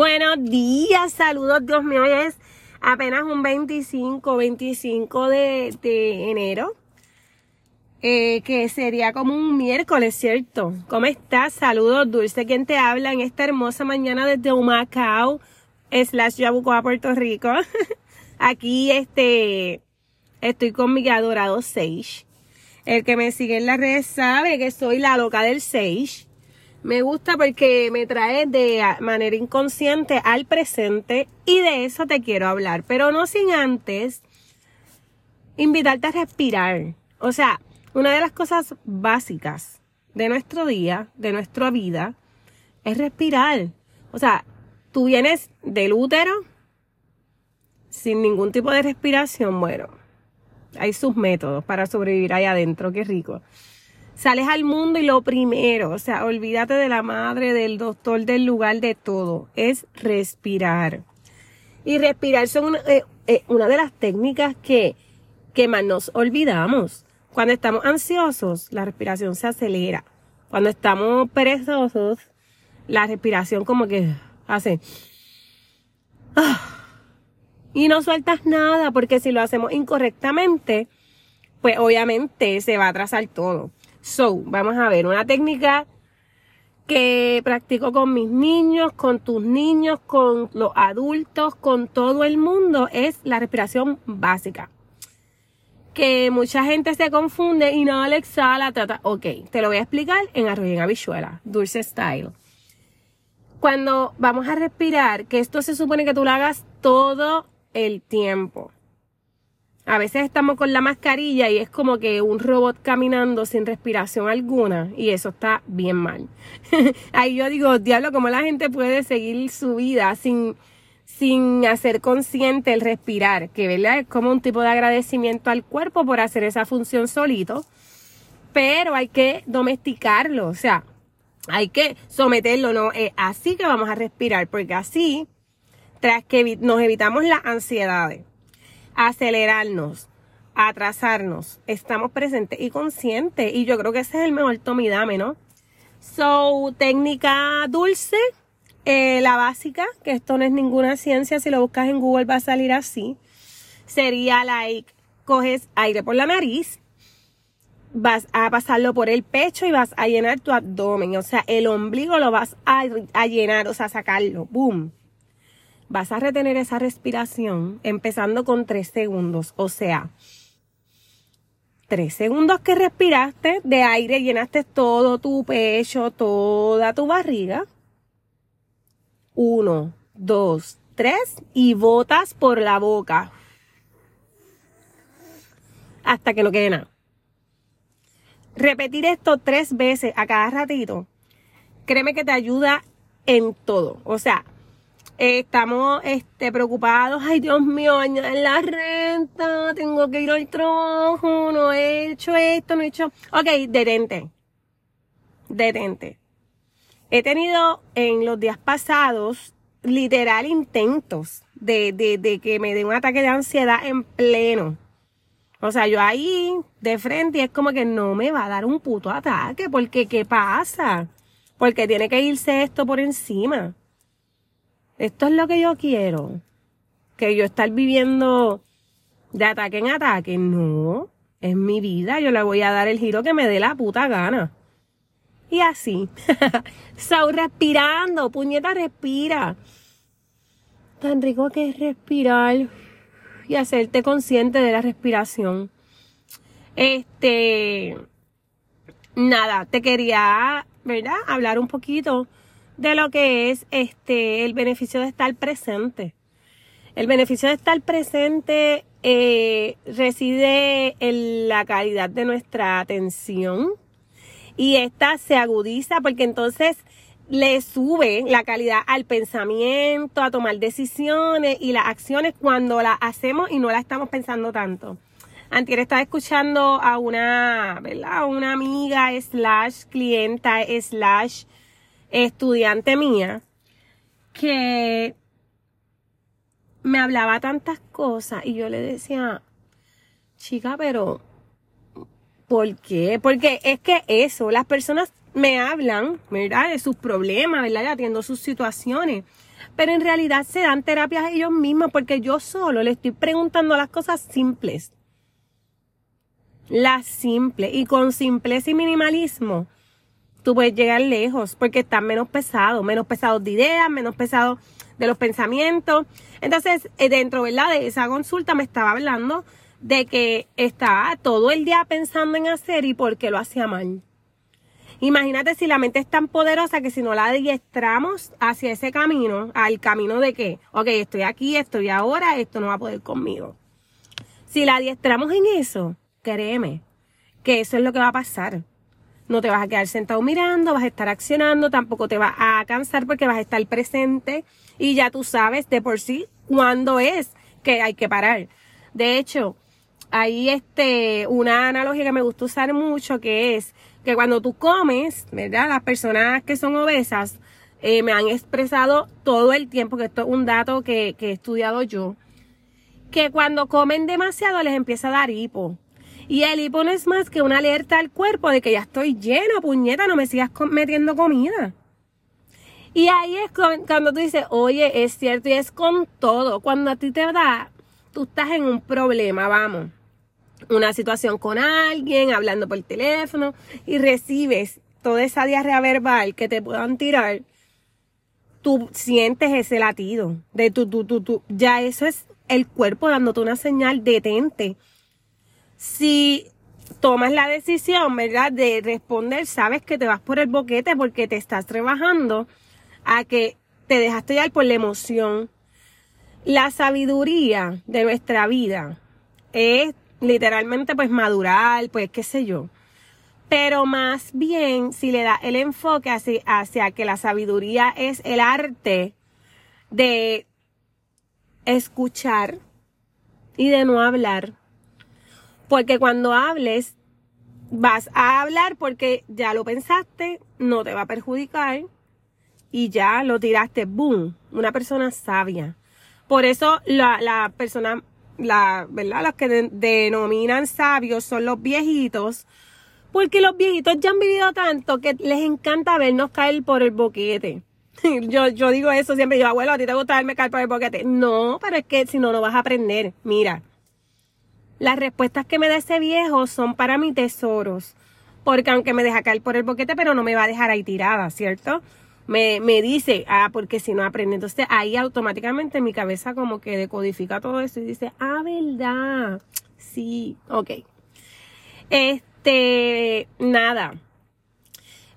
Buenos días, saludos, Dios mío, hoy es apenas un 25, 25 de, enero, eh, que sería como un miércoles, ¿cierto? ¿Cómo estás? Saludos, Dulce, ¿quién te habla en esta hermosa mañana desde Humacao, slash Yabucoa, Puerto Rico? Aquí, este, estoy con mi adorado Sage. El que me sigue en las redes sabe que soy la loca del Sage. Me gusta porque me trae de manera inconsciente al presente y de eso te quiero hablar, pero no sin antes invitarte a respirar. O sea, una de las cosas básicas de nuestro día, de nuestra vida, es respirar. O sea, tú vienes del útero sin ningún tipo de respiración, bueno, hay sus métodos para sobrevivir ahí adentro, qué rico sales al mundo y lo primero, o sea, olvídate de la madre, del doctor, del lugar, de todo, es respirar. Y respirar son una, eh, eh, de las técnicas que, que más nos olvidamos. Cuando estamos ansiosos, la respiración se acelera. Cuando estamos perezosos, la respiración como que hace... Ah, y no sueltas nada, porque si lo hacemos incorrectamente, pues obviamente se va a atrasar todo. So, vamos a ver, una técnica que practico con mis niños, con tus niños, con los adultos, con todo el mundo, es la respiración básica. Que mucha gente se confunde y no exhala, trata. Ok, te lo voy a explicar en arroz y en habichuela, dulce style. Cuando vamos a respirar, que esto se supone que tú lo hagas todo el tiempo. A veces estamos con la mascarilla y es como que un robot caminando sin respiración alguna y eso está bien mal. Ahí yo digo, diablo, ¿cómo la gente puede seguir su vida sin, sin hacer consciente el respirar? Que ¿verdad? es como un tipo de agradecimiento al cuerpo por hacer esa función solito, pero hay que domesticarlo, o sea, hay que someterlo, no es así que vamos a respirar, porque así, tras que nos evitamos las ansiedades acelerarnos, atrasarnos. Estamos presentes y conscientes. Y yo creo que ese es el mejor tomidame, ¿no? So, técnica dulce, eh, la básica, que esto no es ninguna ciencia, si lo buscas en Google va a salir así. Sería like, coges aire por la nariz, vas a pasarlo por el pecho y vas a llenar tu abdomen. O sea, el ombligo lo vas a, a llenar, o sea, sacarlo. Boom vas a retener esa respiración empezando con tres segundos. O sea, tres segundos que respiraste de aire, llenaste todo tu pecho, toda tu barriga. Uno, dos, tres y botas por la boca. Hasta que no quede nada. Repetir esto tres veces a cada ratito, créeme que te ayuda en todo. O sea, estamos este, preocupados, ay Dios mío, añadir la renta, tengo que ir al trabajo, no he hecho esto, no he hecho... Ok, detente, detente. He tenido en los días pasados literal intentos de, de, de que me dé un ataque de ansiedad en pleno. O sea, yo ahí de frente y es como que no me va a dar un puto ataque, porque ¿qué pasa? Porque tiene que irse esto por encima esto es lo que yo quiero. Que yo estar viviendo de ataque en ataque. No, es mi vida. Yo le voy a dar el giro que me dé la puta gana. Y así. Sau respirando. Puñeta, respira. Tan rico que es respirar y hacerte consciente de la respiración. Este. Nada, te quería, ¿verdad? Hablar un poquito de lo que es este el beneficio de estar presente. El beneficio de estar presente eh, reside en la calidad de nuestra atención y esta se agudiza porque entonces le sube la calidad al pensamiento, a tomar decisiones y las acciones cuando las hacemos y no la estamos pensando tanto. Antier estaba escuchando a una, ¿verdad? Una amiga slash clienta slash estudiante mía que me hablaba tantas cosas y yo le decía, chica, pero ¿por qué? Porque es que eso, las personas me hablan, ¿verdad? De sus problemas, ¿verdad? Y atiendo sus situaciones. Pero en realidad se dan terapias ellos mismos porque yo solo le estoy preguntando las cosas simples. Las simples. Y con simpleza y minimalismo, tú puedes llegar lejos porque están menos pesados, menos pesados de ideas, menos pesados de los pensamientos. Entonces, eh, dentro, ¿verdad? De esa consulta me estaba hablando de que estaba todo el día pensando en hacer y por qué lo hacía mal. Imagínate si la mente es tan poderosa que si no la adiestramos hacia ese camino, al camino de que, ok, estoy aquí, estoy ahora, esto no va a poder conmigo. Si la adiestramos en eso, créeme que eso es lo que va a pasar. No te vas a quedar sentado mirando, vas a estar accionando, tampoco te vas a cansar porque vas a estar presente y ya tú sabes de por sí cuándo es que hay que parar. De hecho, hay este, una analogía que me gusta usar mucho que es que cuando tú comes, ¿verdad? Las personas que son obesas eh, me han expresado todo el tiempo, que esto es un dato que, que he estudiado yo, que cuando comen demasiado les empieza a dar hipo. Y el hipo no es más que una alerta al cuerpo de que ya estoy lleno, puñeta, no me sigas metiendo comida. Y ahí es cuando tú dices, oye, es cierto, y es con todo. Cuando a ti te da, tú estás en un problema, vamos una situación con alguien, hablando por teléfono y recibes toda esa diarrea verbal que te puedan tirar, tú sientes ese latido de tu, tu, tu, tu. Ya eso es el cuerpo dándote una señal, detente. Si tomas la decisión, ¿verdad? De responder, sabes que te vas por el boquete porque te estás rebajando a que te dejaste llevar por la emoción. La sabiduría de nuestra vida es literalmente pues madurar, pues qué sé yo. Pero más bien si le da el enfoque hacia, hacia que la sabiduría es el arte de escuchar y de no hablar. Porque cuando hables, vas a hablar porque ya lo pensaste, no te va a perjudicar y ya lo tiraste, boom, una persona sabia. Por eso la, la persona la, ¿verdad? Los que denominan sabios son los viejitos, porque los viejitos ya han vivido tanto que les encanta vernos caer por el boquete. Yo, yo digo eso siempre, yo, abuelo, a ti te gusta verme caer por el boquete. No, pero es que si no, no vas a aprender. Mira, las respuestas que me da ese viejo son para mis tesoros. Porque aunque me deja caer por el boquete, pero no me va a dejar ahí tirada, ¿cierto? me, me dice, ah, porque si no aprende. Entonces ahí automáticamente mi cabeza como que decodifica todo eso y dice, ah, verdad. Sí, ok. Este, nada.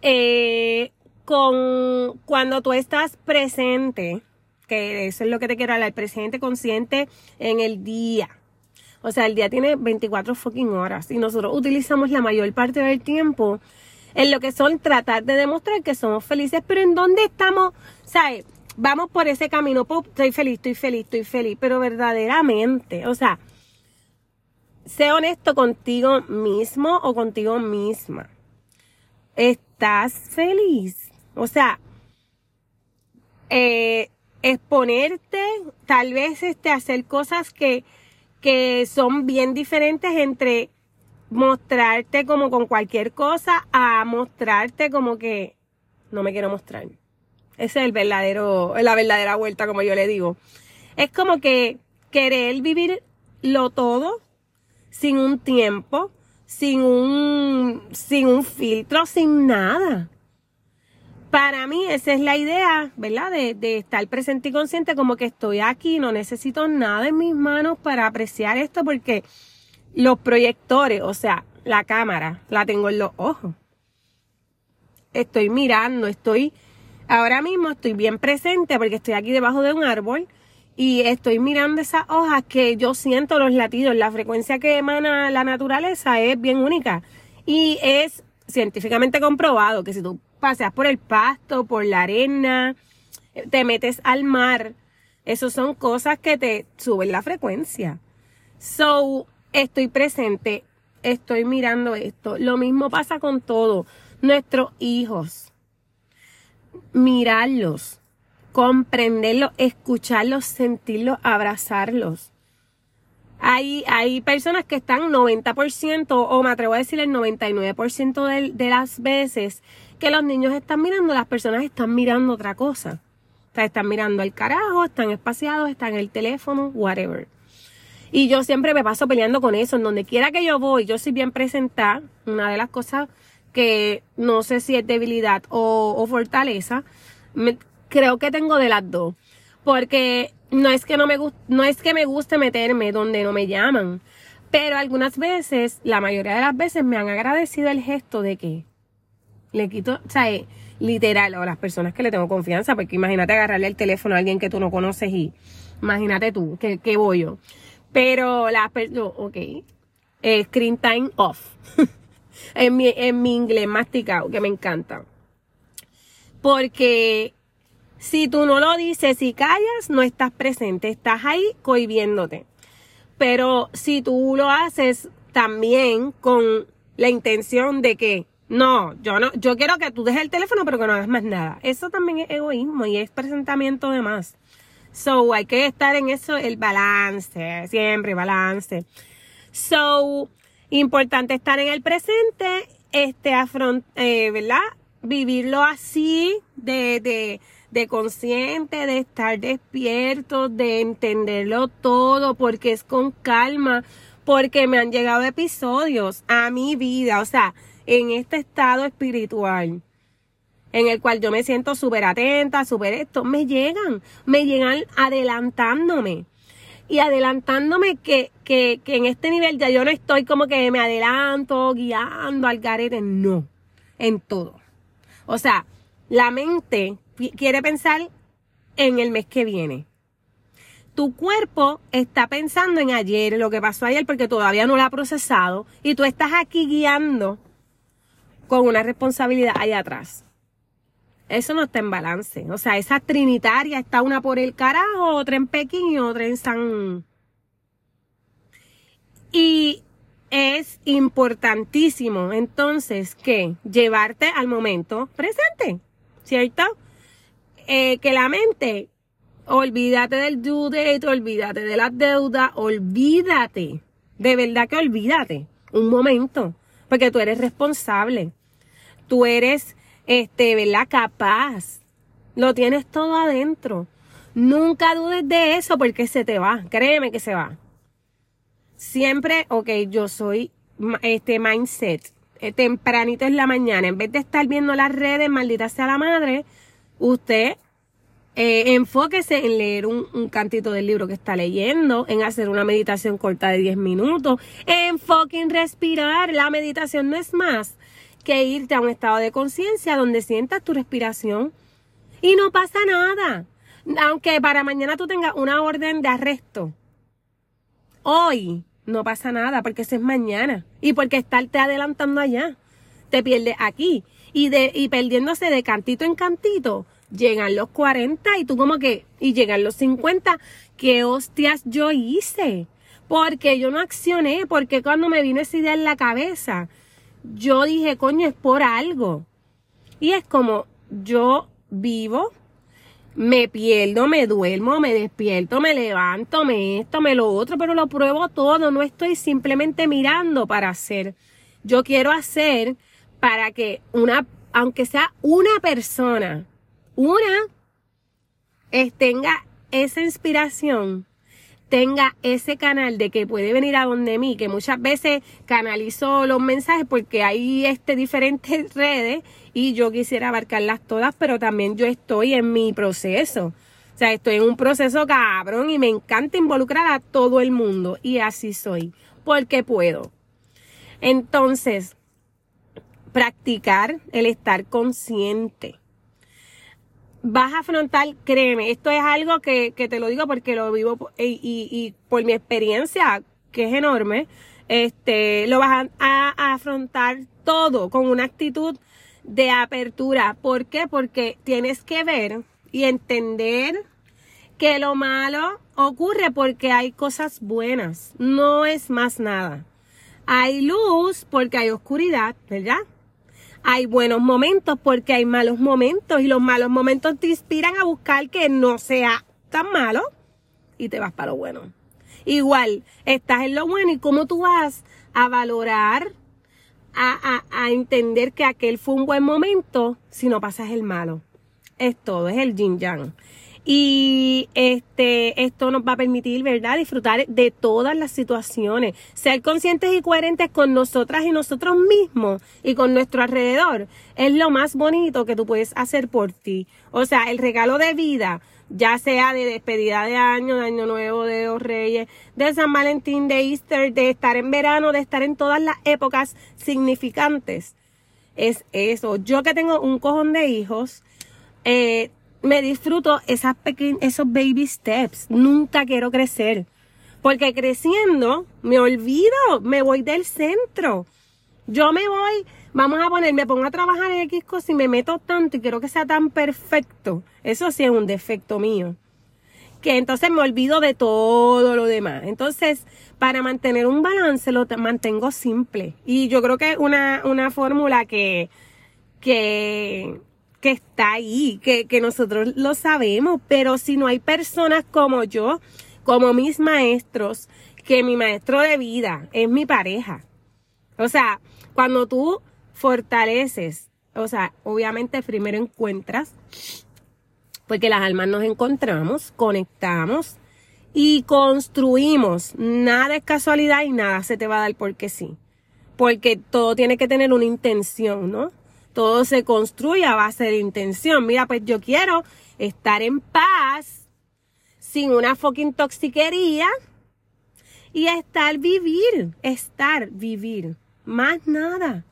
Eh, con cuando tú estás presente, que eso es lo que te quiero hablar, presente, consciente en el día. O sea, el día tiene 24 fucking horas y nosotros utilizamos la mayor parte del tiempo en lo que son tratar de demostrar que somos felices, pero en dónde estamos, ¿sabes? Vamos por ese camino, estoy feliz, estoy feliz, estoy feliz, pero verdaderamente, o sea, sé honesto contigo mismo o contigo misma. ¿Estás feliz? O sea, eh, exponerte, tal vez este, hacer cosas que, que son bien diferentes entre mostrarte como con cualquier cosa a mostrarte como que no me quiero mostrar. Ese es el verdadero, la verdadera vuelta, como yo le digo. Es como que querer vivir lo todo sin un tiempo, sin un, sin un filtro, sin nada. Para mí esa es la idea, ¿verdad? De, estar presente y consciente como que estoy aquí, no necesito nada en mis manos para apreciar esto porque los proyectores, o sea, la cámara, la tengo en los ojos. Estoy mirando, estoy, ahora mismo estoy bien presente porque estoy aquí debajo de un árbol y estoy mirando esas hojas que yo siento los latidos, la frecuencia que emana la naturaleza es bien única y es científicamente comprobado que si tú paseas por el pasto, por la arena, te metes al mar, eso son cosas que te suben la frecuencia. So, estoy presente, estoy mirando esto. Lo mismo pasa con todo. Nuestros hijos. Mirarlos, comprenderlos, escucharlos, sentirlos, abrazarlos. Hay, hay personas que están 90% o me atrevo a decir el 99% de, de las veces que los niños están mirando, las personas están mirando otra cosa. O sea, están mirando al carajo, están espaciados, están en el teléfono, whatever. Y yo siempre me paso peleando con eso. En donde quiera que yo voy, yo soy bien presentada. Una de las cosas que no sé si es debilidad o, fortaleza, creo que tengo de las dos. Porque no es que no me no es que me guste meterme donde no me llaman, pero algunas veces, la mayoría de las veces me han agradecido el gesto de que le quito, o sea, eh, literal, o las personas que le tengo confianza, porque imagínate agarrarle el teléfono a alguien que tú no conoces y imagínate tú, que, que voy yo. Pero las personas, ok, eh, screen time off. en, mi, en mi inglés masticado, que me encanta. Porque si tú no lo dices y callas, no estás presente, estás ahí cohibiéndote. Pero si tú lo haces también con la intención de que no, yo no, yo quiero que tú dejes el teléfono, pero que no hagas más nada. Eso también es egoísmo y es presentamiento de más. So, hay que estar en eso, el balance, siempre balance. So, importante estar en el presente, este, afront, eh, ¿verdad? Vivirlo así, de, de, de consciente, de estar despierto, de entenderlo todo, porque es con calma, porque me han llegado episodios a mi vida, o sea, en este estado espiritual en el cual yo me siento súper atenta, súper esto, me llegan, me llegan adelantándome. Y adelantándome que, que, que en este nivel ya yo no estoy como que me adelanto, guiando al garete, no, en todo. O sea, la mente quiere pensar en el mes que viene. Tu cuerpo está pensando en ayer, lo que pasó ayer, porque todavía no lo ha procesado, y tú estás aquí guiando con una responsabilidad allá atrás. Eso no está en balance. O sea, esa trinitaria está una por el carajo, otra en Pekín y otra en San. Y es importantísimo entonces que llevarte al momento presente, ¿cierto? Eh, que la mente, olvídate del due date, olvídate de las deudas, olvídate, de verdad que olvídate un momento, porque tú eres responsable, tú eres, este, ¿verdad? Capaz, lo tienes todo adentro. Nunca dudes de eso porque se te va, créeme que se va. Siempre, ok, yo soy este mindset, eh, tempranito en la mañana, en vez de estar viendo las redes, maldita sea la madre, usted eh, enfóquese en leer un, cantito del libro que está leyendo, en hacer una meditación corta de 10 minutos, en respirar. La meditación no es más que irte a un estado de conciencia donde sientas tu respiración y no pasa nada. Aunque para mañana tú tengas una orden de arresto, hoy no pasa nada porque eso es mañana y porque estarte adelantando allá te pierdes aquí y de y perdiéndose de cantito en cantito llegan los 40 y tú como que, y llegan los 50, ¿qué hostias yo hice? Porque yo no accioné, porque cuando me vino esa idea en la cabeza, yo dije, coño, es por algo. Y es como, yo vivo, me pierdo, me duermo, me despierto, me levanto, me esto, me lo otro, pero lo pruebo todo, no estoy simplemente mirando para hacer. Yo quiero hacer para que una, aunque sea una persona, una tenga esa inspiración, tenga ese canal de que puede venir a donde mí, que muchas veces canalizo los mensajes porque hay este diferentes redes y yo quisiera abarcarlas todas, pero también yo estoy en mi proceso. O sea, estoy en un proceso cabrón y me encanta involucrar a todo el mundo y así soy, porque puedo. Entonces, practicar el estar consciente vas a afrontar, créeme, esto es algo que, que te lo digo porque lo vivo y, y, por mi experiencia, que es enorme, este, lo vas a, a, afrontar todo con una actitud de apertura. ¿Por qué? Porque tienes que ver y entender que lo malo ocurre porque hay cosas buenas, no es más nada. Hay luz porque hay oscuridad, ¿verdad? Hay buenos momentos porque hay malos momentos y los malos momentos te inspiran a buscar que no sea tan malo y te vas para lo bueno. Igual, estás en lo bueno y cómo tú vas a valorar a, a, entender que aquel fue un buen momento si no pasas el malo. Es todo, es el yin yang. Y este, esto nos va a permitir, ¿verdad?, disfrutar de todas las situaciones. Ser conscientes y coherentes con nosotras y nosotros mismos y con nuestro alrededor es lo más bonito que tú puedes hacer por ti. O sea, el regalo de vida, ya sea de despedida de año, de año nuevo, de los reyes, de San Valentín, de Easter, de estar en verano, de estar en todas las épocas significantes. Es eso. Yo que tengo un cojón de hijos, eh, me disfruto esas esos baby steps. Nunca quiero crecer. Porque creciendo me olvido, me voy del centro. Yo me voy, vamos a poner, me pongo a trabajar en X cosas y me meto tanto y quiero que sea tan perfecto. Eso sí es un defecto mío. Que entonces me olvido de todo lo demás. Entonces, para mantener un balance lo mantengo simple. Y yo creo que una, una fórmula que, que que está ahí, que, que nosotros lo sabemos, pero si no hay personas como yo, como mis maestros, que mi maestro de vida es mi pareja. O sea, cuando tú fortaleces, o sea, obviamente primero encuentras, porque las almas nos encontramos, conectamos y construimos. Nada es casualidad y nada se te va a dar porque sí. Porque todo tiene que tener una intención, ¿no? Todo se construye a base de intención. Mira, pues yo quiero estar en paz, sin una fucking toxiquería y estar vivir, estar vivir. Más nada.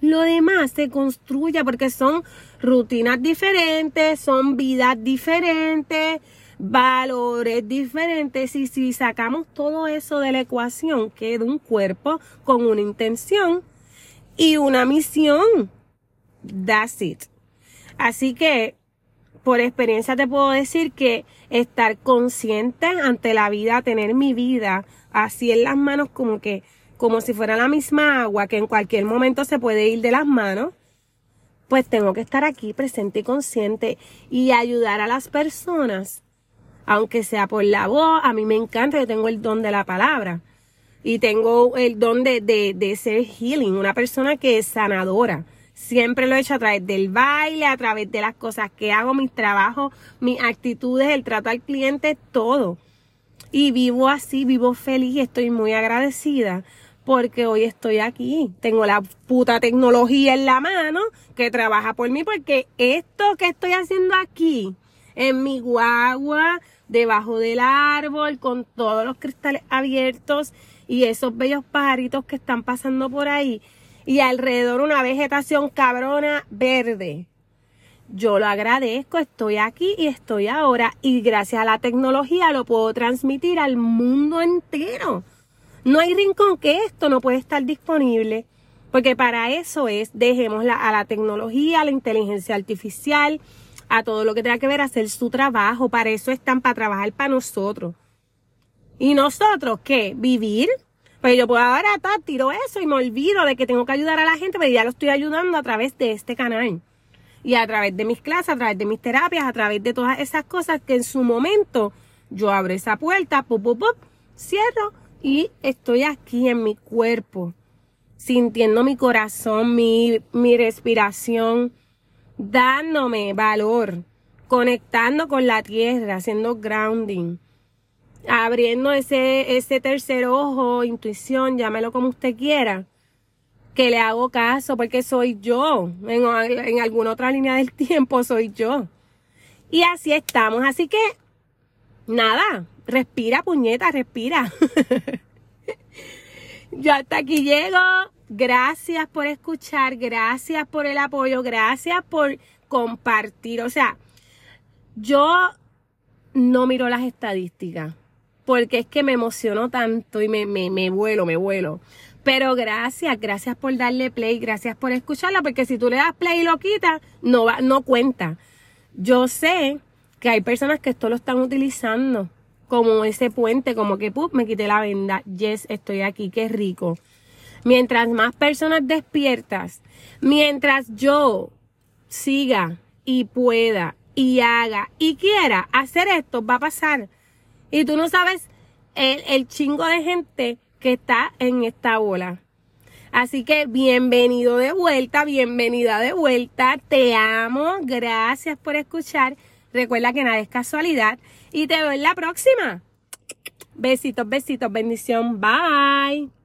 Lo demás se construye porque son rutinas diferentes, son vidas diferentes, valores diferentes. Y si sacamos todo eso de la ecuación, queda un cuerpo con una intención y una misión. That's it. Así que, por experiencia te puedo decir que estar consciente ante la vida, tener mi vida así en las manos como que, como si fuera la misma agua que en cualquier momento se puede ir de las manos, pues tengo que estar aquí presente y consciente y ayudar a las personas, aunque sea por la voz, a mí me encanta, yo tengo el don de la palabra y tengo el don de, de, de ser healing, una persona que es sanadora. Siempre lo he hecho a través del baile, a través de las cosas que hago, mis trabajos, mis actitudes, el trato al cliente, todo. Y vivo así, vivo feliz y estoy muy agradecida porque hoy estoy aquí. Tengo la puta tecnología en la mano que trabaja por mí porque esto que estoy haciendo aquí, en mi guagua, debajo del árbol, con todos los cristales abiertos y esos bellos pajaritos que están pasando por ahí, y alrededor una vegetación cabrona verde. Yo lo agradezco, estoy aquí y estoy ahora y gracias a la tecnología lo puedo transmitir al mundo entero. No hay rincón que esto no puede estar disponible, porque para eso es, dejemos a la tecnología, a la inteligencia artificial, a todo lo que tenga que ver hacer su trabajo, para eso están para trabajar para nosotros. ¿Y nosotros qué? Vivir, pues yo puedo ahora tiro eso y me olvido de que tengo que ayudar a la gente, pero ya lo estoy ayudando a través de este canal. Y a través de mis clases, a través de mis terapias, a través de todas esas cosas que en su momento yo abro esa puerta, pop, pop, pop, cierro y estoy aquí en mi cuerpo, sintiendo mi corazón, mi, mi respiración, dándome valor, conectando con la tierra, haciendo grounding abriendo ese, ese tercer ojo, intuición, llámelo como usted quiera, que le hago caso porque soy yo. En, en alguna otra línea del tiempo soy yo. Y así estamos. Así que, nada, respira, puñeta, respira. yo hasta aquí llego. Gracias por escuchar, gracias por el apoyo, gracias por compartir. O sea, yo no miro las estadísticas porque es que me emocionó tanto y me, me, me vuelo, me vuelo. Pero gracias, gracias por darle play, gracias por escucharla, porque si tú le das play y lo quitas, no, va, no cuenta. Yo sé que hay personas que esto lo están utilizando como ese puente, como que ¡pup! me quité la venda, yes, estoy aquí, qué rico. Mientras más personas despiertas, mientras yo siga y pueda y haga y quiera hacer esto, va a pasar y tú no sabes el, chingo de gente que está en esta bola. Así que bienvenido de vuelta, bienvenida de vuelta. Te amo, gracias por escuchar. Recuerda que nada es casualidad y te veo en la próxima. Besitos, besitos, bendición. Bye.